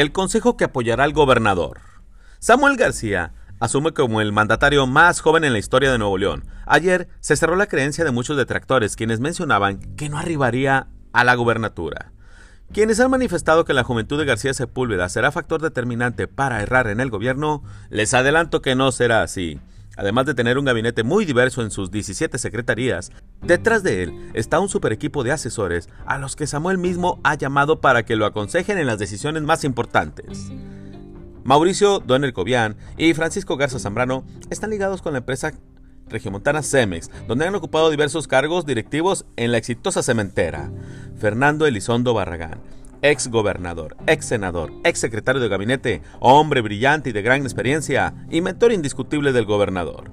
el consejo que apoyará al gobernador. Samuel García asume como el mandatario más joven en la historia de Nuevo León. Ayer se cerró la creencia de muchos detractores quienes mencionaban que no arribaría a la gubernatura. Quienes han manifestado que la juventud de García Sepúlveda será factor determinante para errar en el gobierno, les adelanto que no será así. Además de tener un gabinete muy diverso en sus 17 secretarías, detrás de él está un super equipo de asesores a los que Samuel mismo ha llamado para que lo aconsejen en las decisiones más importantes. Mauricio Donner Cobian y Francisco Garza Zambrano están ligados con la empresa regiomontana Cemex, donde han ocupado diversos cargos directivos en la exitosa cementera. Fernando Elizondo Barragán, ex gobernador, ex senador, ex secretario de gabinete, hombre brillante y de gran experiencia y mentor indiscutible del gobernador.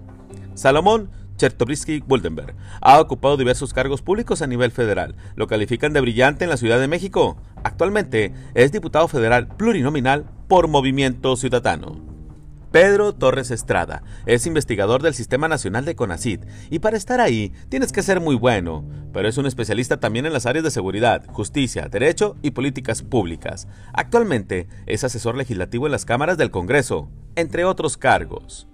Salomón Chertobrisky Buldenberg ha ocupado diversos cargos públicos a nivel federal. Lo califican de brillante en la Ciudad de México. Actualmente es diputado federal plurinominal por Movimiento Ciudadano. Pedro Torres Estrada es investigador del Sistema Nacional de CONACID y para estar ahí tienes que ser muy bueno, pero es un especialista también en las áreas de seguridad, justicia, derecho y políticas públicas. Actualmente es asesor legislativo en las cámaras del Congreso, entre otros cargos.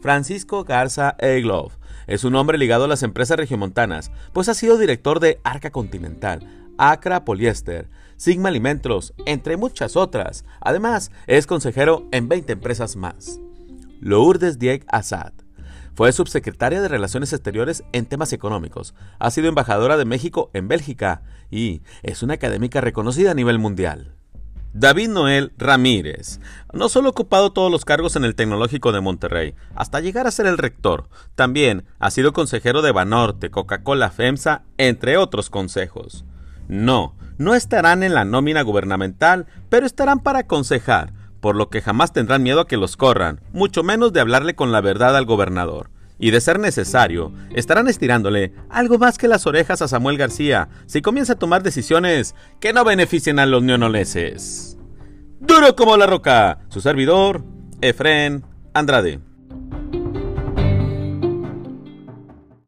Francisco Garza Egloff es un hombre ligado a las empresas regiomontanas, pues ha sido director de Arca Continental, Acra Poliéster, Sigma Alimentos, entre muchas otras. Además, es consejero en 20 empresas más. Lourdes Dieg Assad. Fue subsecretaria de Relaciones Exteriores en temas económicos. Ha sido embajadora de México en Bélgica y es una académica reconocida a nivel mundial. David Noel Ramírez. No solo ha ocupado todos los cargos en el Tecnológico de Monterrey, hasta llegar a ser el rector. También ha sido consejero de Banorte, Coca-Cola FEMSA, entre otros consejos. No, no estarán en la nómina gubernamental, pero estarán para aconsejar, por lo que jamás tendrán miedo a que los corran, mucho menos de hablarle con la verdad al gobernador. Y de ser necesario, estarán estirándole algo más que las orejas a Samuel García si comienza a tomar decisiones que no beneficien a los neonoleses. Duro como la roca, su servidor, Efren Andrade.